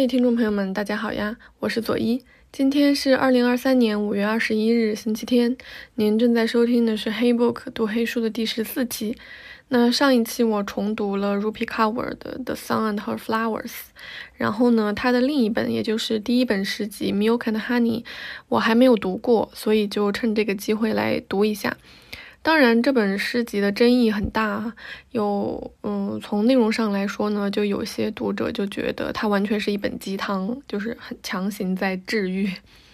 嘿，听众朋友们，大家好呀，我是左一。今天是二零二三年五月二十一日，星期天。您正在收听的是《黑 book》读黑书的第十四期。那上一期我重读了 Rupi Kaur 的《The Sun and Her Flowers》，然后呢，他的另一本，也就是第一本诗集《Milk and Honey》，我还没有读过，所以就趁这个机会来读一下。当然，这本诗集的争议很大，有，嗯，从内容上来说呢，就有些读者就觉得它完全是一本鸡汤，就是很强行在治愈。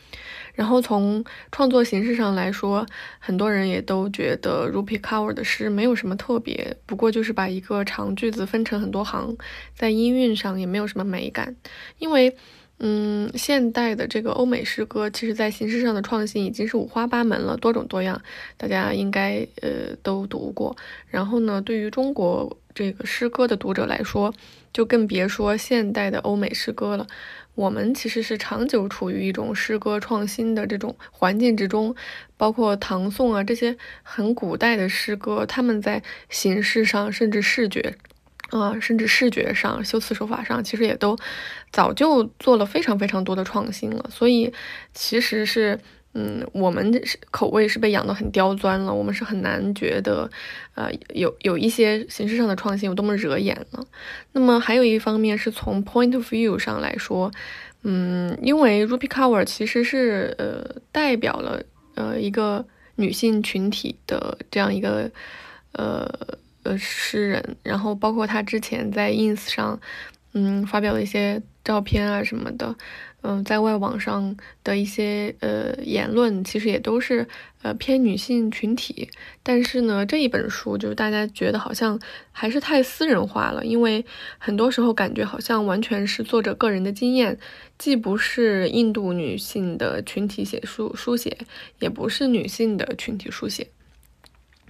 然后从创作形式上来说，很多人也都觉得 Rupi Kaur 的诗没有什么特别，不过就是把一个长句子分成很多行，在音韵上也没有什么美感，因为。嗯，现代的这个欧美诗歌，其实在形式上的创新已经是五花八门了，多种多样，大家应该呃都读过。然后呢，对于中国这个诗歌的读者来说，就更别说现代的欧美诗歌了。我们其实是长久处于一种诗歌创新的这种环境之中，包括唐宋啊这些很古代的诗歌，他们在形式上甚至视觉。啊，甚至视觉上、修辞手法上，其实也都早就做了非常非常多的创新了。所以，其实是，嗯，我们口味是被养得很刁钻了。我们是很难觉得，呃，有有一些形式上的创新有多么惹眼了。那么，还有一方面是从 point of view 上来说，嗯，因为 Ruby Cover 其实是呃代表了呃一个女性群体的这样一个呃。呃，诗人，然后包括他之前在 ins 上，嗯，发表的一些照片啊什么的，嗯，在外网上的一些呃言论，其实也都是呃偏女性群体。但是呢，这一本书就是大家觉得好像还是太私人化了，因为很多时候感觉好像完全是作者个人的经验，既不是印度女性的群体写书书写，也不是女性的群体书写。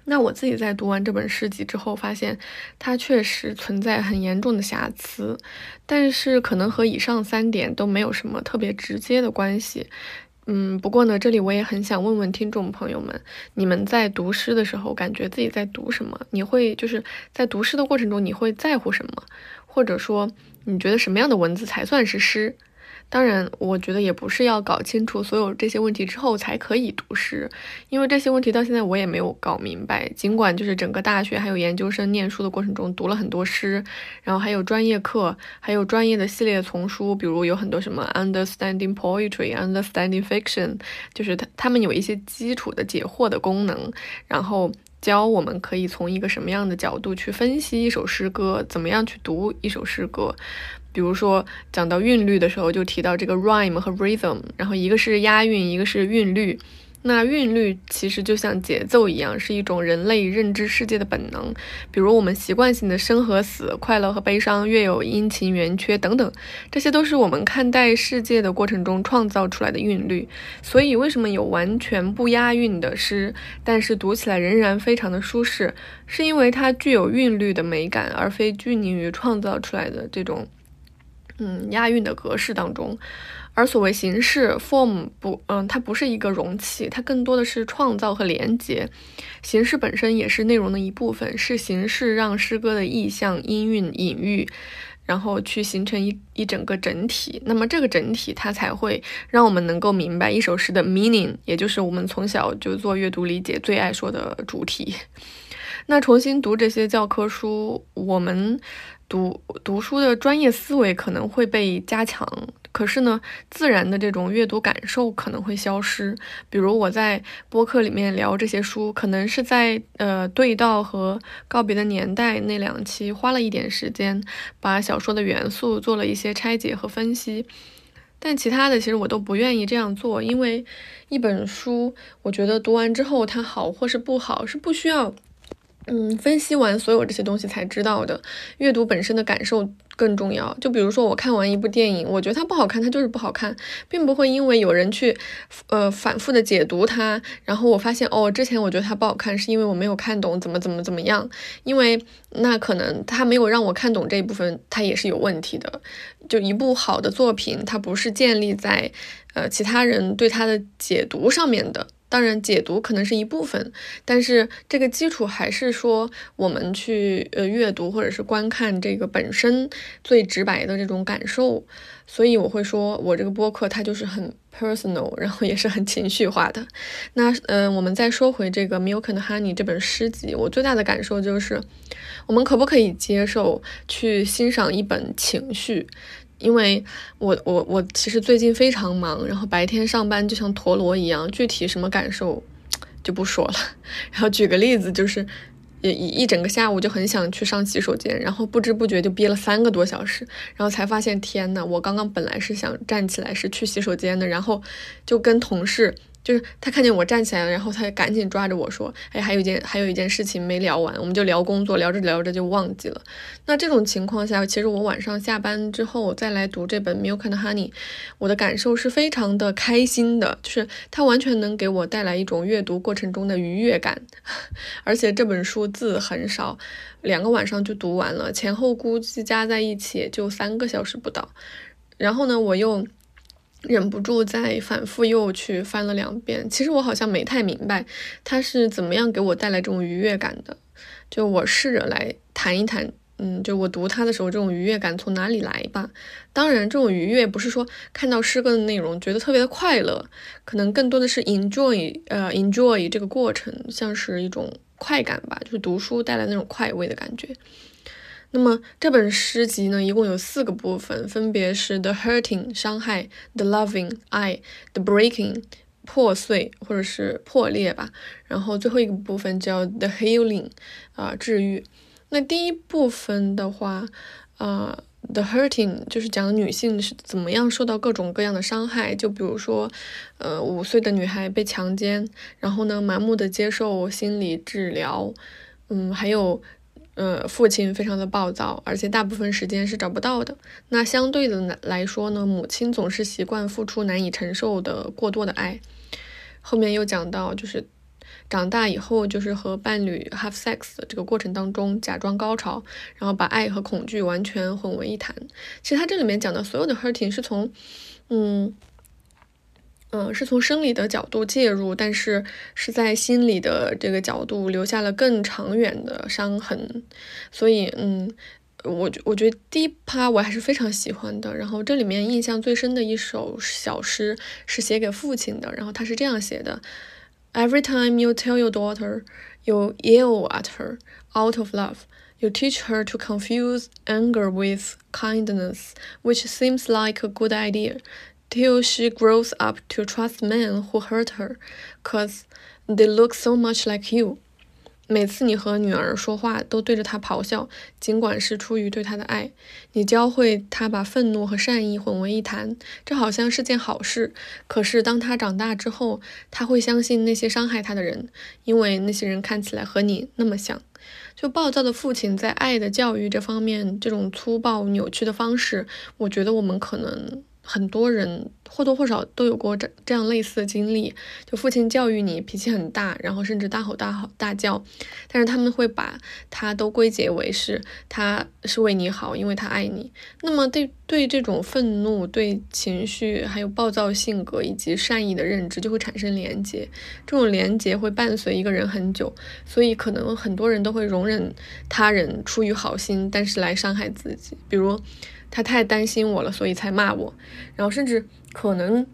那我自己在读完这本诗集之后，发现它确实存在很严重的瑕疵，但是可能和以上三点都没有什么特别直接的关系。嗯，不过呢，这里我也很想问问听众朋友们，你们在读诗的时候，感觉自己在读什么？你会就是在读诗的过程中，你会在乎什么？或者说，你觉得什么样的文字才算是诗？当然，我觉得也不是要搞清楚所有这些问题之后才可以读诗，因为这些问题到现在我也没有搞明白。尽管就是整个大学还有研究生念书的过程中读了很多诗，然后还有专业课，还有专业的系列丛书，比如有很多什么 Understanding Poetry、Understanding Fiction，就是他他们有一些基础的解惑的功能，然后教我们可以从一个什么样的角度去分析一首诗歌，怎么样去读一首诗歌。比如说讲到韵律的时候，就提到这个 rhyme 和 rhythm，然后一个是押韵，一个是韵律。那韵律其实就像节奏一样，是一种人类认知世界的本能。比如我们习惯性的生和死、快乐和悲伤、月有阴晴圆缺等等，这些都是我们看待世界的过程中创造出来的韵律。所以，为什么有完全不押韵的诗，但是读起来仍然非常的舒适，是因为它具有韵律的美感，而非拘泥于创造出来的这种。嗯，押韵的格式当中，而所谓形式 form 不，嗯，它不是一个容器，它更多的是创造和连接。形式本身也是内容的一部分，是形式让诗歌的意象、音韵、隐喻，然后去形成一一整个整体。那么这个整体，它才会让我们能够明白一首诗的 meaning，也就是我们从小就做阅读理解最爱说的主题。那重新读这些教科书，我们。读读书的专业思维可能会被加强，可是呢，自然的这种阅读感受可能会消失。比如我在播客里面聊这些书，可能是在呃对道和告别的年代那两期花了一点时间，把小说的元素做了一些拆解和分析。但其他的其实我都不愿意这样做，因为一本书，我觉得读完之后它好或是不好是不需要。嗯，分析完所有这些东西才知道的，阅读本身的感受更重要。就比如说，我看完一部电影，我觉得它不好看，它就是不好看，并不会因为有人去，呃，反复的解读它，然后我发现哦，之前我觉得它不好看，是因为我没有看懂怎么怎么怎么样，因为那可能他没有让我看懂这一部分，它也是有问题的。就一部好的作品，它不是建立在，呃，其他人对它的解读上面的。当然，解读可能是一部分，但是这个基础还是说我们去呃阅读或者是观看这个本身最直白的这种感受。所以我会说，我这个播客它就是很 personal，然后也是很情绪化的。那嗯，我们再说回这个《Milk and Honey》这本诗集，我最大的感受就是，我们可不可以接受去欣赏一本情绪？因为我我我其实最近非常忙，然后白天上班就像陀螺一样，具体什么感受就不说了。然后举个例子，就是一一整个下午就很想去上洗手间，然后不知不觉就憋了三个多小时，然后才发现天呐，我刚刚本来是想站起来是去洗手间的，然后就跟同事。就是他看见我站起来了，然后他赶紧抓着我说：“哎，还有一件，还有一件事情没聊完，我们就聊工作，聊着聊着就忘记了。”那这种情况下，其实我晚上下班之后再来读这本《Milk and Honey》，我的感受是非常的开心的，就是它完全能给我带来一种阅读过程中的愉悦感。而且这本书字很少，两个晚上就读完了，前后估计加在一起也就三个小时不到。然后呢，我又。忍不住再反复又去翻了两遍，其实我好像没太明白它是怎么样给我带来这种愉悦感的。就我试着来谈一谈，嗯，就我读它的时候这种愉悦感从哪里来吧。当然，这种愉悦不是说看到诗歌的内容觉得特别的快乐，可能更多的是 enjoy，呃，enjoy 这个过程，像是一种快感吧，就是读书带来那种快慰的感觉。那么这本诗集呢，一共有四个部分，分别是 the hurting 伤害，the loving 爱，the breaking 破碎或者是破裂吧。然后最后一个部分叫 the healing 啊治愈。那第一部分的话，啊 the hurting 就是讲女性是怎么样受到各种各样的伤害，就比如说，呃五岁的女孩被强奸，然后呢盲目的接受心理治疗，嗯还有。呃，父亲非常的暴躁，而且大部分时间是找不到的。那相对的来说呢，母亲总是习惯付出难以承受的过多的爱。后面又讲到，就是长大以后，就是和伴侣 have sex 的这个过程当中，假装高潮，然后把爱和恐惧完全混为一谈。其实他这里面讲的所有的 hurting 是从，嗯。嗯，是从生理的角度介入，但是是在心理的这个角度留下了更长远的伤痕。所以，嗯，我我觉得第一趴我还是非常喜欢的。然后这里面印象最深的一首小诗是写给父亲的，然后他是这样写的：Every time you tell your daughter you yell at her out of love, you teach her to confuse anger with kindness, which seems like a good idea. Till she grows up to trust men who hurt her, cause they look so much like you。每次你和女儿说话，都对着她咆哮，尽管是出于对她的爱。你教会她把愤怒和善意混为一谈，这好像是件好事。可是当她长大之后，她会相信那些伤害她的人，因为那些人看起来和你那么像。就暴躁的父亲在爱的教育这方面，这种粗暴扭曲的方式，我觉得我们可能。很多人或多或少都有过这这样类似的经历，就父亲教育你脾气很大，然后甚至大吼大吼大叫，但是他们会把他都归结为是他是为你好，因为他爱你。那么对对这种愤怒、对情绪、还有暴躁性格以及善意的认知就会产生连结，这种连结会伴随一个人很久，所以可能很多人都会容忍他人出于好心，但是来伤害自己，比如。他太担心我了，所以才骂我。然后甚至可能，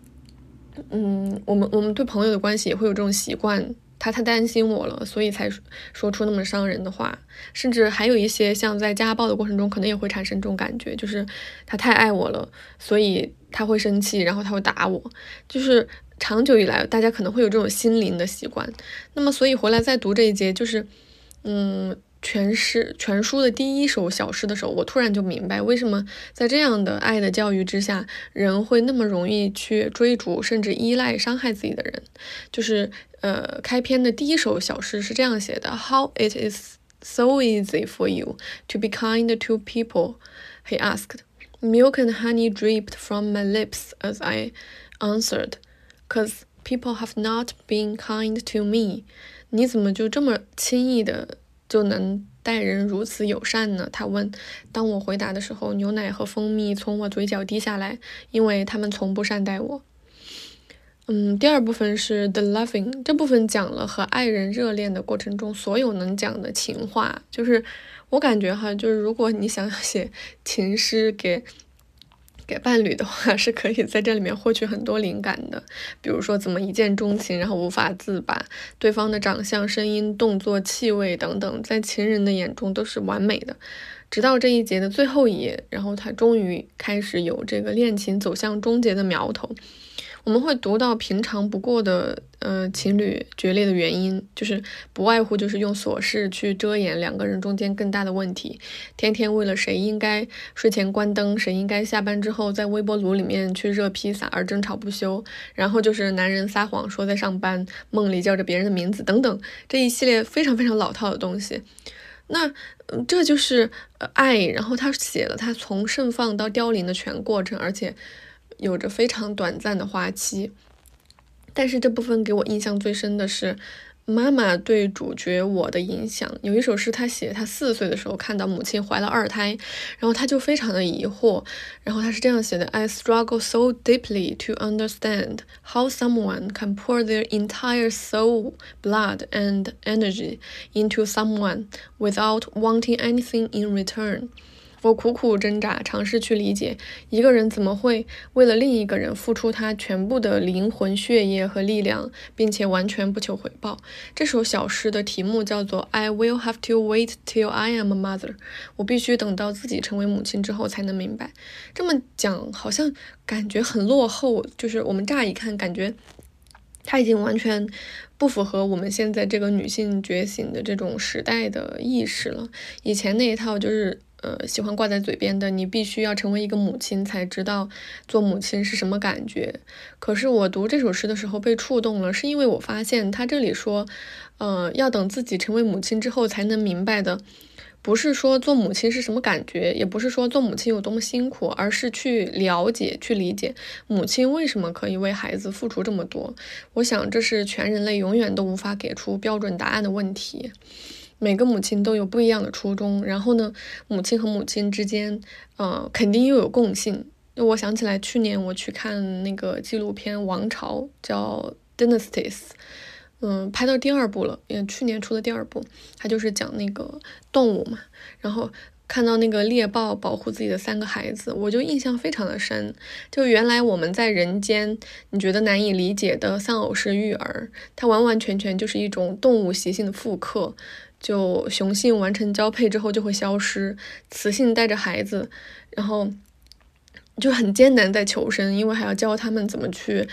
嗯，我们我们对朋友的关系也会有这种习惯。他太担心我了，所以才说出那么伤人的话。甚至还有一些像在家暴的过程中，可能也会产生这种感觉，就是他太爱我了，所以他会生气，然后他会打我。就是长久以来，大家可能会有这种心灵的习惯。那么，所以回来再读这一节，就是，嗯。全诗全书的第一首小诗的时候，我突然就明白为什么在这样的爱的教育之下，人会那么容易去追逐甚至依赖伤害自己的人。就是呃，开篇的第一首小诗是这样写的：How it is so easy for you to be kind to people? He asked. Milk and honey dripped from my lips as I answered, "Cause people have not been kind to me." 你怎么就这么轻易的？就能待人如此友善呢？他问。当我回答的时候，牛奶和蜂蜜从我嘴角滴下来，因为他们从不善待我。嗯，第二部分是 The Loving，这部分讲了和爱人热恋的过程中所有能讲的情话。就是我感觉哈，就是如果你想要写情诗给给伴侣的话，是可以在这里面获取很多灵感的。比如说怎么一见钟情，然后无法自拔，对方的长相、声音、动作、气味等等，在情人的眼中都是完美的。直到这一节的最后一页，然后他终于开始有这个恋情走向终结的苗头。我们会读到平常不过的，呃，情侣决裂的原因，就是不外乎就是用琐事去遮掩两个人中间更大的问题，天天为了谁应该睡前关灯，谁应该下班之后在微波炉里面去热披萨而争吵不休，然后就是男人撒谎说在上班，梦里叫着别人的名字等等这一系列非常非常老套的东西。那这就是爱，然后他写了他从盛放到凋零的全过程，而且。有着非常短暂的花期，但是这部分给我印象最深的是妈妈对主角我的影响。有一首诗，他写他四岁的时候看到母亲怀了二胎，然后他就非常的疑惑，然后他是这样写的：I struggle so deeply to understand how someone can pour their entire soul, blood and energy into someone without wanting anything in return. 我苦苦挣扎，尝试去理解一个人怎么会为了另一个人付出他全部的灵魂、血液和力量，并且完全不求回报。这首小诗的题目叫做 "I will have to wait till I am a mother"，我必须等到自己成为母亲之后才能明白。这么讲好像感觉很落后，就是我们乍一看感觉他已经完全不符合我们现在这个女性觉醒的这种时代的意识了。以前那一套就是。呃，喜欢挂在嘴边的，你必须要成为一个母亲才知道做母亲是什么感觉。可是我读这首诗的时候被触动了，是因为我发现他这里说，呃，要等自己成为母亲之后才能明白的，不是说做母亲是什么感觉，也不是说做母亲有多么辛苦，而是去了解、去理解母亲为什么可以为孩子付出这么多。我想这是全人类永远都无法给出标准答案的问题。每个母亲都有不一样的初衷，然后呢，母亲和母亲之间，呃，肯定又有共性。我想起来，去年我去看那个纪录片《王朝》，叫《Dynasties》，嗯，拍到第二部了，也去年出的第二部，它就是讲那个动物嘛。然后看到那个猎豹保护自己的三个孩子，我就印象非常的深。就原来我们在人间，你觉得难以理解的丧偶式育儿，它完完全全就是一种动物习性的复刻。就雄性完成交配之后就会消失，雌性带着孩子，然后就很艰难在求生，因为还要教他们怎么去，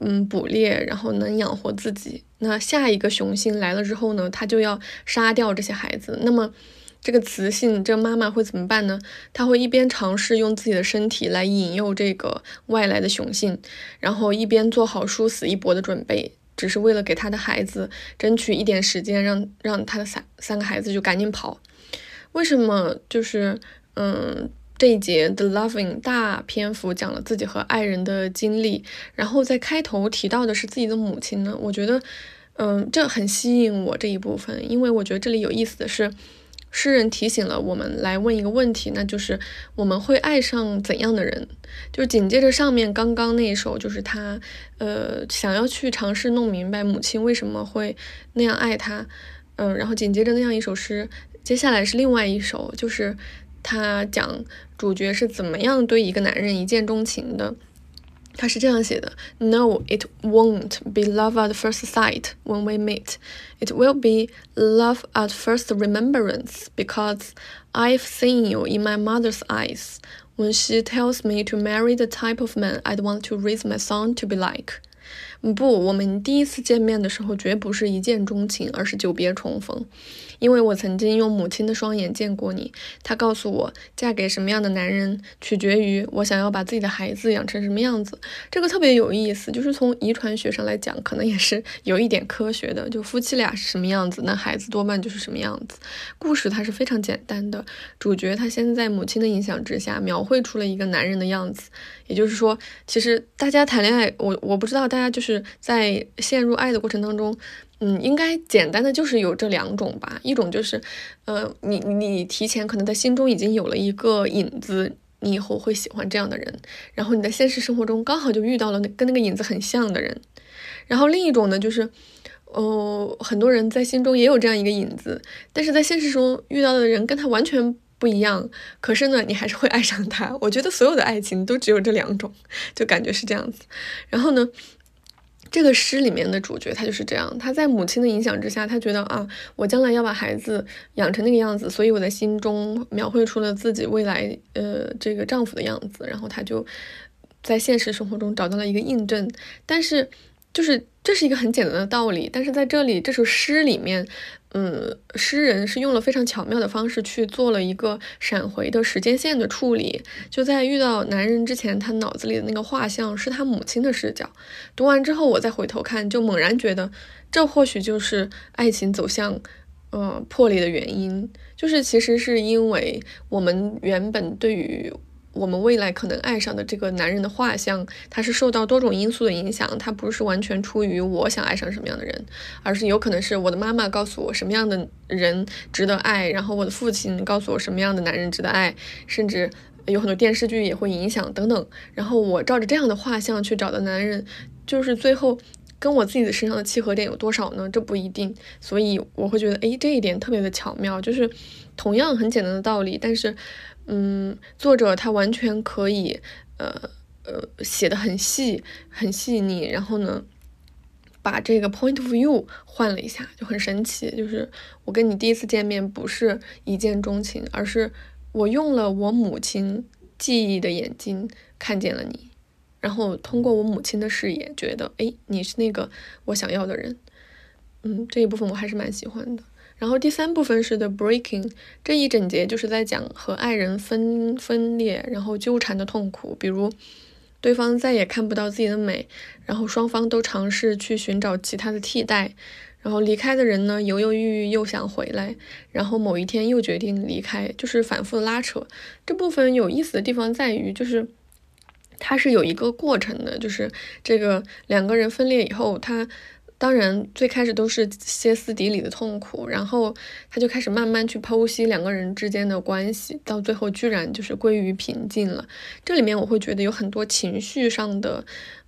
嗯，捕猎，然后能养活自己。那下一个雄性来了之后呢，他就要杀掉这些孩子。那么这个雌性，这个妈妈会怎么办呢？她会一边尝试用自己的身体来引诱这个外来的雄性，然后一边做好殊死一搏的准备。只是为了给他的孩子争取一点时间，让让他的三三个孩子就赶紧跑。为什么就是嗯这一节的 loving 大篇幅讲了自己和爱人的经历，然后在开头提到的是自己的母亲呢？我觉得嗯这很吸引我这一部分，因为我觉得这里有意思的是。诗人提醒了我们来问一个问题，那就是我们会爱上怎样的人？就是紧接着上面刚刚那一首，就是他，呃，想要去尝试弄明白母亲为什么会那样爱他，嗯，然后紧接着那样一首诗，接下来是另外一首，就是他讲主角是怎么样对一个男人一见钟情的。他是这样写的：No, it won't be love at first sight when we meet. It will be love at first remembrance because I've seen you in my mother's eyes when she tells me to marry the type of man I'd want to raise my son to be like. 不，我们第一次见面的时候绝不是一见钟情，而是久别重逢。 因为我曾经用母亲的双眼见过你，她告诉我，嫁给什么样的男人取决于我想要把自己的孩子养成什么样子。这个特别有意思，就是从遗传学上来讲，可能也是有一点科学的。就夫妻俩是什么样子，那孩子多半就是什么样子。故事它是非常简单的，主角他先在母亲的影响之下，描绘出了一个男人的样子。也就是说，其实大家谈恋爱，我我不知道大家就是在陷入爱的过程当中。嗯，应该简单的就是有这两种吧。一种就是，呃，你你提前可能在心中已经有了一个影子，你以后会喜欢这样的人，然后你在现实生活中刚好就遇到了跟那个影子很像的人。然后另一种呢，就是，哦，很多人在心中也有这样一个影子，但是在现实中遇到的人跟他完全不一样，可是呢，你还是会爱上他。我觉得所有的爱情都只有这两种，就感觉是这样子。然后呢？这个诗里面的主角他就是这样，他在母亲的影响之下，他觉得啊，我将来要把孩子养成那个样子，所以我在心中描绘出了自己未来呃这个丈夫的样子，然后他就在现实生活中找到了一个印证，但是就是这是一个很简单的道理，但是在这里这首诗里面。嗯，诗人是用了非常巧妙的方式去做了一个闪回的时间线的处理。就在遇到男人之前，他脑子里的那个画像是他母亲的视角。读完之后，我再回头看，就猛然觉得，这或许就是爱情走向，呃，破裂的原因。就是其实是因为我们原本对于。我们未来可能爱上的这个男人的画像，他是受到多种因素的影响，他不是完全出于我想爱上什么样的人，而是有可能是我的妈妈告诉我什么样的人值得爱，然后我的父亲告诉我什么样的男人值得爱，甚至有很多电视剧也会影响等等，然后我照着这样的画像去找的男人，就是最后跟我自己的身上的契合点有多少呢？这不一定，所以我会觉得，哎，这一点特别的巧妙，就是同样很简单的道理，但是。嗯，作者他完全可以，呃呃，写的很细，很细腻。然后呢，把这个 point of view 换了一下，就很神奇。就是我跟你第一次见面不是一见钟情，而是我用了我母亲记忆的眼睛看见了你，然后通过我母亲的视野，觉得哎，你是那个我想要的人。嗯，这一部分我还是蛮喜欢的。然后第三部分是 The Breaking，这一整节就是在讲和爱人分分裂，然后纠缠的痛苦，比如对方再也看不到自己的美，然后双方都尝试去寻找其他的替代，然后离开的人呢犹犹豫豫又想回来，然后某一天又决定离开，就是反复拉扯。这部分有意思的地方在于，就是它是有一个过程的，就是这个两个人分裂以后，他。当然，最开始都是歇斯底里的痛苦，然后他就开始慢慢去剖析两个人之间的关系，到最后居然就是归于平静了。这里面我会觉得有很多情绪上的，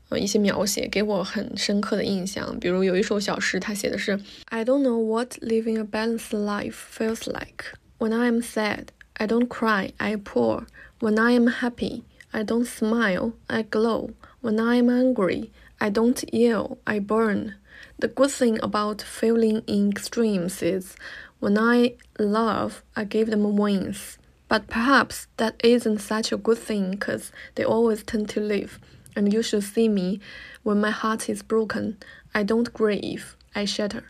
呃一些描写给我很深刻的印象。比如有一首小诗，他写的是 I don't know what living a balanced life feels like. When I am sad, I don't cry, I pour. When I am happy, I don't smile, I glow. When I am angry, I don't yell, I burn. The good thing about feeling in extremes is when I love, I give them wings. But perhaps that isn't such a good thing because they always tend to leave. And you should see me when my heart is broken. I don't grieve, I shatter.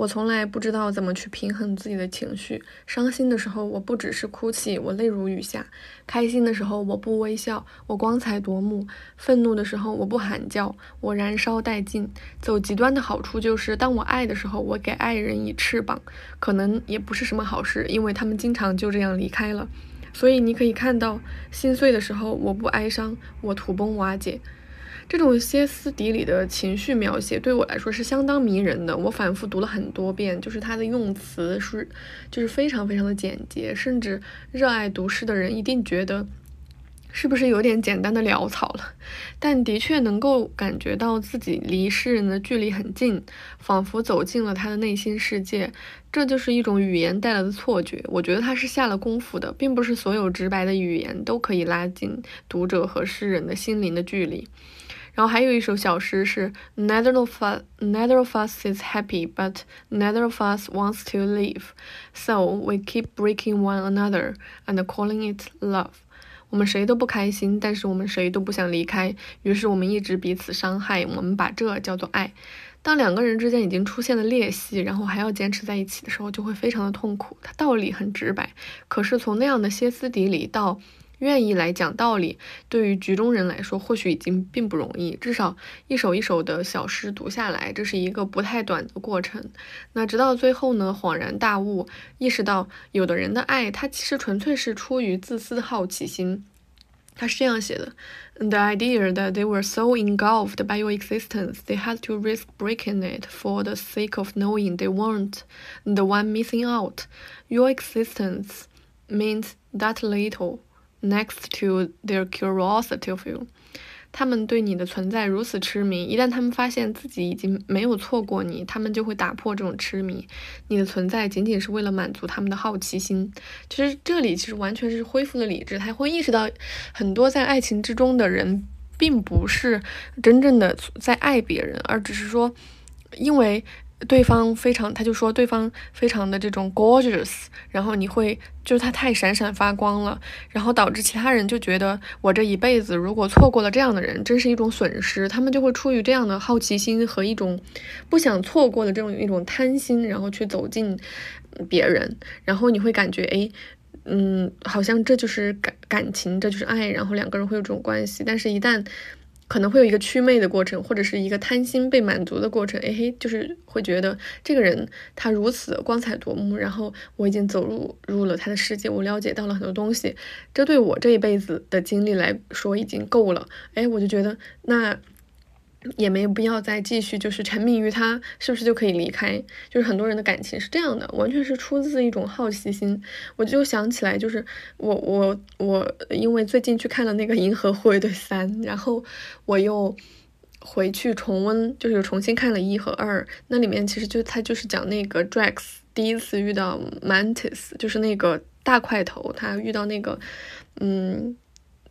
我从来不知道怎么去平衡自己的情绪。伤心的时候，我不只是哭泣，我泪如雨下；开心的时候，我不微笑，我光彩夺目；愤怒的时候，我不喊叫，我燃烧殆尽。走极端的好处就是，当我爱的时候，我给爱人以翅膀，可能也不是什么好事，因为他们经常就这样离开了。所以你可以看到，心碎的时候，我不哀伤，我土崩瓦解。这种歇斯底里的情绪描写对我来说是相当迷人的。我反复读了很多遍，就是他的用词是，就是非常非常的简洁，甚至热爱读诗的人一定觉得是不是有点简单的潦草了？但的确能够感觉到自己离诗人的距离很近，仿佛走进了他的内心世界。这就是一种语言带来的错觉。我觉得他是下了功夫的，并不是所有直白的语言都可以拉近读者和诗人的心灵的距离。然后还有一首小诗是 Neither of us, neither of us is happy, but neither of us wants to live, so we keep breaking one another and calling it love. 我们谁都不开心，但是我们谁都不想离开，于是我们一直彼此伤害，我们把这叫做爱。当两个人之间已经出现了裂隙，然后还要坚持在一起的时候，就会非常的痛苦。它道理很直白，可是从那样的歇斯底里到愿意来讲道理，对于局中人来说，或许已经并不容易。至少一首一首的小诗读下来，这是一个不太短的过程。那直到最后呢，恍然大悟，意识到有的人的爱，他其实纯粹是出于自私的好奇心。他是这样写的：The idea that they were so engulfed by your existence, they had to risk breaking it for the sake of knowing they weren't the one missing out. Your existence means that little. Next to their curiosity of you。他们对你的存在如此痴迷，一旦他们发现自己已经没有错过你，他们就会打破这种痴迷。你的存在仅仅是为了满足他们的好奇心。其实这里其实完全是恢复了理智，他会意识到很多在爱情之中的人，并不是真正的在爱别人，而只是说，因为。对方非常，他就说对方非常的这种 gorgeous，然后你会就是他太闪闪发光了，然后导致其他人就觉得我这一辈子如果错过了这样的人，真是一种损失。他们就会出于这样的好奇心和一种不想错过的这种一种贪心，然后去走进别人，然后你会感觉哎，嗯，好像这就是感感情，这就是爱，然后两个人会有这种关系，但是一旦。可能会有一个祛魅的过程，或者是一个贪心被满足的过程。哎嘿，就是会觉得这个人他如此光彩夺目，然后我已经走入入了他的世界，我了解到了很多东西，这对我这一辈子的经历来说已经够了。哎，我就觉得那。也没有必要再继续，就是沉迷于他，是不是就可以离开？就是很多人的感情是这样的，完全是出自一种好奇心。我就想起来，就是我我我，因为最近去看了那个《银河护卫队三》，然后我又回去重温，就是重新看了一和二。那里面其实就他就是讲那个 Drax 第一次遇到 Mantis，就是那个大块头，他遇到那个嗯。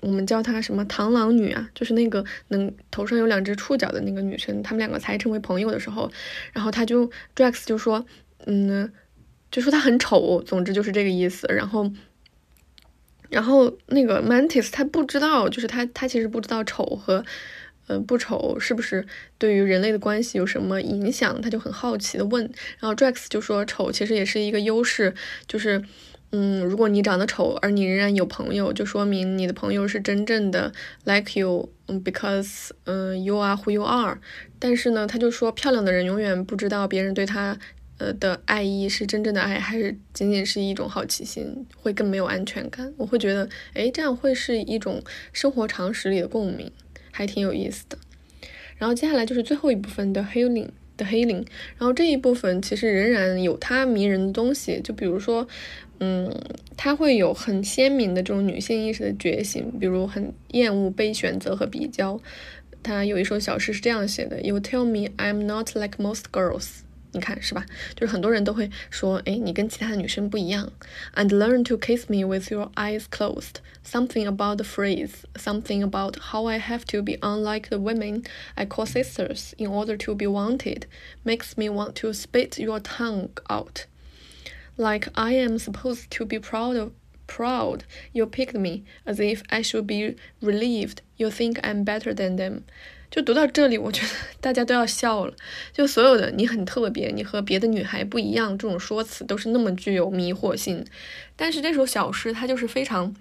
我们叫她什么螳螂女啊？就是那个能头上有两只触角的那个女生，他们两个才成为朋友的时候，然后他就 Drax 就说，嗯，就说她很丑，总之就是这个意思。然后，然后那个 Mantis 他不知道，就是他他其实不知道丑和呃不丑是不是对于人类的关系有什么影响，他就很好奇的问。然后 Drax 就说丑其实也是一个优势，就是。嗯，如果你长得丑，而你仍然有朋友，就说明你的朋友是真正的 like you，嗯，because，嗯，you are who you are。但是呢，他就说，漂亮的人永远不知道别人对他，呃的爱意是真正的爱，还是仅仅是一种好奇心，会更没有安全感。我会觉得，哎，这样会是一种生活常识里的共鸣，还挺有意思的。然后接下来就是最后一部分的 healing。的黑灵，然后这一部分其实仍然有它迷人的东西，就比如说，嗯，它会有很鲜明的这种女性意识的觉醒，比如很厌恶被选择和比较。她有一首小诗是这样写的：You tell me I'm not like most girls。你看是吧？就是很多人都会说，哎，你跟其他的女生不一样。And learn to kiss me with your eyes closed. Something about the phrase, something about how I have to be unlike the women I call sisters in order to be wanted, makes me want to spit your tongue out. Like I am supposed to be proud of proud you picked me, as if I should be relieved you think I'm better than them. 就读到这里，我觉得 大家都要笑了。就所有的你很特别，你和别的女孩不一样这种说辞，都是那么具有迷惑性。但是这首小诗，它就是非常。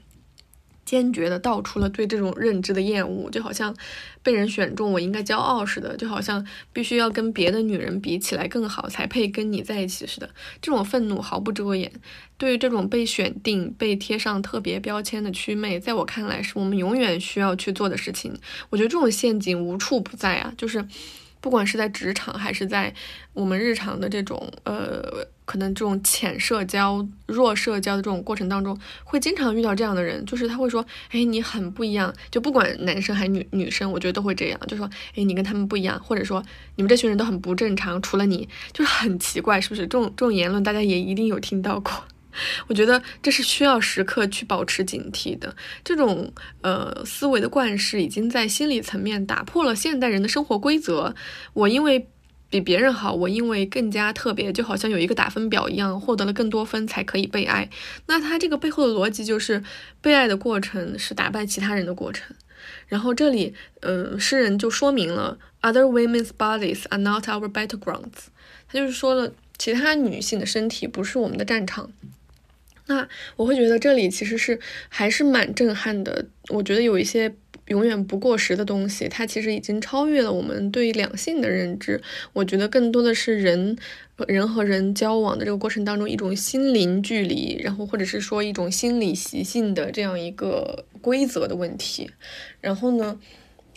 坚决的道出了对这种认知的厌恶，就好像被人选中我应该骄傲似的，就好像必须要跟别的女人比起来更好才配跟你在一起似的。这种愤怒毫不遮掩。对于这种被选定、被贴上特别标签的祛魅，在我看来是我们永远需要去做的事情。我觉得这种陷阱无处不在啊，就是。不管是在职场还是在我们日常的这种呃，可能这种浅社交、弱社交的这种过程当中，会经常遇到这样的人，就是他会说：“哎，你很不一样。”就不管男生还是女女生，我觉得都会这样，就说：“哎，你跟他们不一样。”或者说：“你们这群人都很不正常，除了你，就是很奇怪，是不是？”这种这种言论，大家也一定有听到过。我觉得这是需要时刻去保持警惕的。这种呃思维的惯式，已经在心理层面打破了现代人的生活规则。我因为比别人好，我因为更加特别，就好像有一个打分表一样，获得了更多分才可以被爱。那他这个背后的逻辑就是，被爱的过程是打败其他人的过程。然后这里，嗯，诗人就说明了，other women's bodies are not our battlegrounds。他就是说了，其他女性的身体不是我们的战场。那我会觉得这里其实是还是蛮震撼的。我觉得有一些永远不过时的东西，它其实已经超越了我们对两性的认知。我觉得更多的是人人和人交往的这个过程当中一种心灵距离，然后或者是说一种心理习性的这样一个规则的问题。然后呢？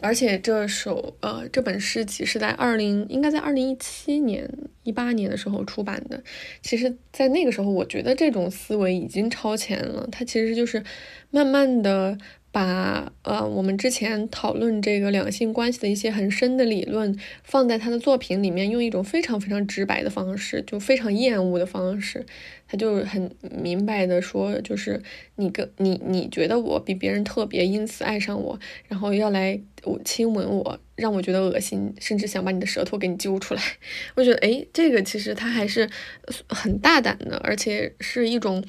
而且这首呃这本诗集是在二零应该在二零一七年一八年的时候出版的。其实，在那个时候，我觉得这种思维已经超前了。它其实就是慢慢的。把呃我们之前讨论这个两性关系的一些很深的理论放在他的作品里面，用一种非常非常直白的方式，就非常厌恶的方式，他就很明白的说，就是你跟你你觉得我比别人特别，因此爱上我，然后要来我亲吻我，让我觉得恶心，甚至想把你的舌头给你揪出来。我觉得哎，这个其实他还是很大胆的，而且是一种。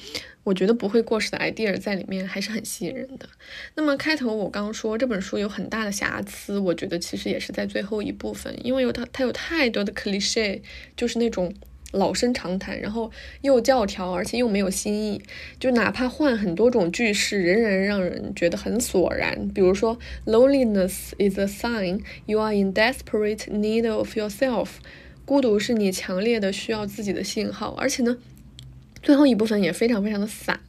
我觉得不会过时的 idea 在里面还是很吸引人的。那么开头我刚说这本书有很大的瑕疵，我觉得其实也是在最后一部分，因为有他他有太多的 cliche，就是那种老生常谈，然后又教条，而且又没有新意。就哪怕换很多种句式，仍然让人觉得很索然。比如说，loneliness is a sign you are in desperate need of yourself，孤独是你强烈的需要自己的信号。而且呢。最后一部分也非常非常的散，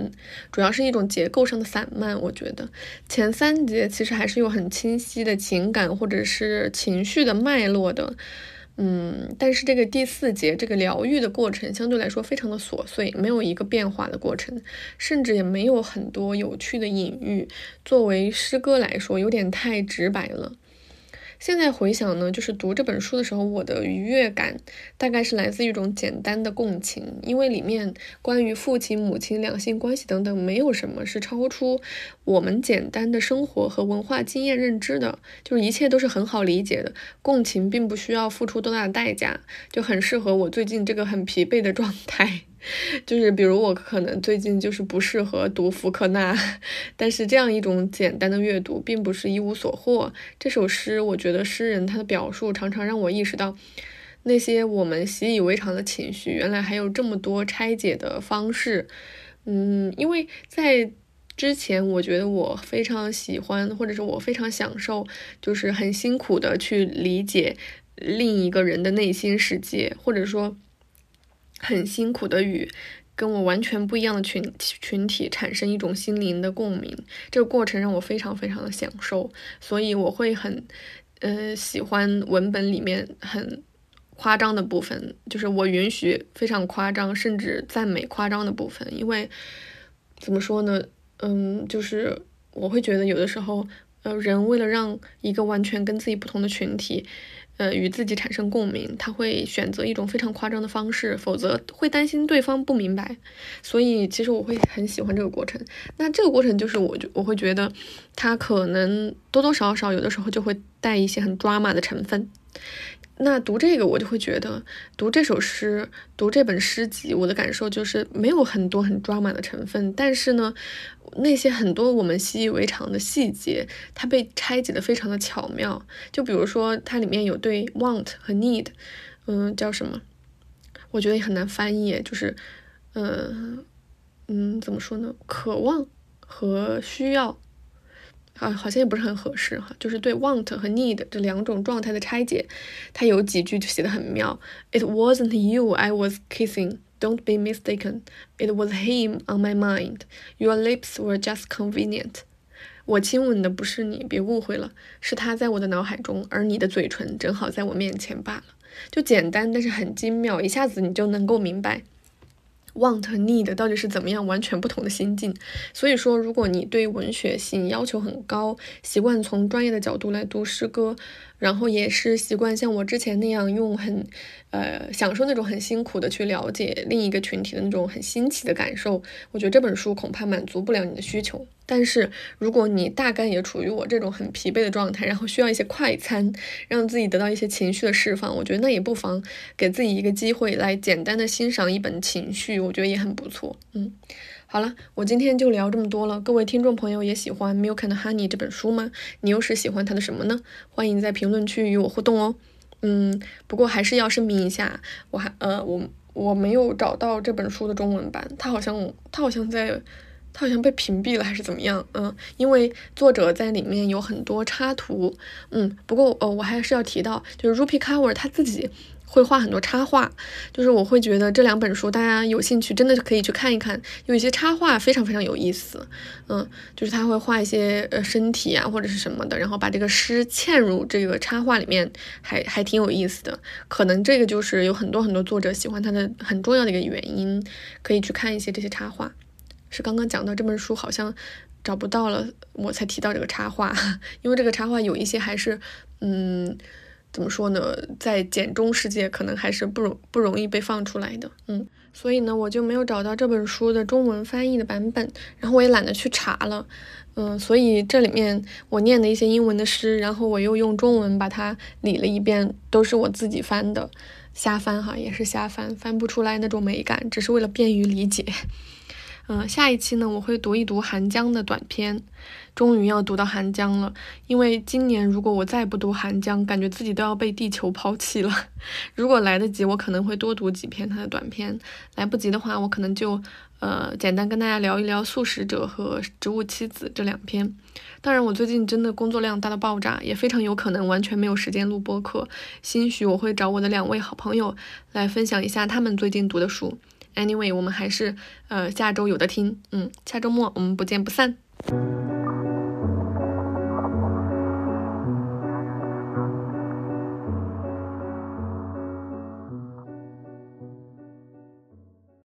主要是一种结构上的散漫。我觉得前三节其实还是有很清晰的情感或者是情绪的脉络的，嗯，但是这个第四节这个疗愈的过程相对来说非常的琐碎，没有一个变化的过程，甚至也没有很多有趣的隐喻。作为诗歌来说，有点太直白了。现在回想呢，就是读这本书的时候，我的愉悦感大概是来自一种简单的共情，因为里面关于父亲、母亲、两性关系等等，没有什么是超出我们简单的生活和文化经验认知的，就是一切都是很好理解的。共情并不需要付出多大的代价，就很适合我最近这个很疲惫的状态。就是比如我可能最近就是不适合读福克纳，但是这样一种简单的阅读并不是一无所获。这首诗，我觉得诗人他的表述常常让我意识到，那些我们习以为常的情绪，原来还有这么多拆解的方式。嗯，因为在之前，我觉得我非常喜欢，或者是我非常享受，就是很辛苦的去理解另一个人的内心世界，或者说。很辛苦的与跟我完全不一样的群群体产生一种心灵的共鸣，这个过程让我非常非常的享受，所以我会很，呃，喜欢文本里面很夸张的部分，就是我允许非常夸张，甚至赞美夸张的部分，因为怎么说呢，嗯，就是我会觉得有的时候，呃，人为了让一个完全跟自己不同的群体。呃，与自己产生共鸣，他会选择一种非常夸张的方式，否则会担心对方不明白。所以，其实我会很喜欢这个过程。那这个过程就是，我就我会觉得，他可能多多少少有的时候就会带一些很抓马的成分。那读这个，我就会觉得，读这首诗，读这本诗集，我的感受就是没有很多很抓马的成分，但是呢。那些很多我们习以为常的细节，它被拆解的非常的巧妙。就比如说，它里面有对 want 和 need，嗯，叫什么？我觉得也很难翻译，就是，嗯嗯，怎么说呢？渴望和需要，啊，好像也不是很合适哈。就是对 want 和 need 这两种状态的拆解，它有几句就写的很妙。It wasn't you I was kissing. Don't be mistaken. It was him on my mind. Your lips were just convenient. 我亲吻的不是你，别误会了，是他在我的脑海中，而你的嘴唇正好在我面前罢了。就简单，但是很精妙，一下子你就能够明白。Want need 到底是怎么样完全不同的心境？所以说，如果你对文学性要求很高，习惯从专业的角度来读诗歌，然后也是习惯像我之前那样用很，呃，享受那种很辛苦的去了解另一个群体的那种很新奇的感受，我觉得这本书恐怕满足不了你的需求。但是如果你大概也处于我这种很疲惫的状态，然后需要一些快餐，让自己得到一些情绪的释放，我觉得那也不妨给自己一个机会来简单的欣赏一本情绪，我觉得也很不错。嗯，好了，我今天就聊这么多了。各位听众朋友也喜欢《Milk and Honey》这本书吗？你又是喜欢它的什么呢？欢迎在评论区与我互动哦。嗯，不过还是要声明一下，我还呃我我没有找到这本书的中文版，它好像它好像在。它好像被屏蔽了还是怎么样？嗯，因为作者在里面有很多插图。嗯，不过呃，我还是要提到，就是 Rupi Kaur 他自己会画很多插画，就是我会觉得这两本书大家有兴趣真的可以去看一看，有一些插画非常非常有意思，嗯，就是他会画一些呃身体啊或者是什么的，然后把这个诗嵌入这个插画里面，还还挺有意思的。可能这个就是有很多很多作者喜欢他的很重要的一个原因，可以去看一些这些插画。是刚刚讲到这本书好像找不到了，我才提到这个插画，因为这个插画有一些还是嗯。怎么说呢，在简中世界可能还是不容不容易被放出来的，嗯，所以呢，我就没有找到这本书的中文翻译的版本，然后我也懒得去查了，嗯，所以这里面我念的一些英文的诗，然后我又用中文把它理了一遍，都是我自己翻的，瞎翻哈，也是瞎翻，翻不出来那种美感，只是为了便于理解。嗯，下一期呢，我会读一读韩江的短篇，终于要读到韩江了。因为今年如果我再不读韩江，感觉自己都要被地球抛弃了。如果来得及，我可能会多读几篇他的短篇；来不及的话，我可能就呃简单跟大家聊一聊《素食者》和《植物妻子》这两篇。当然，我最近真的工作量大到爆炸，也非常有可能完全没有时间录播课。兴许我会找我的两位好朋友来分享一下他们最近读的书。Anyway，我们还是呃下周有的听，嗯，下周末我们不见不散。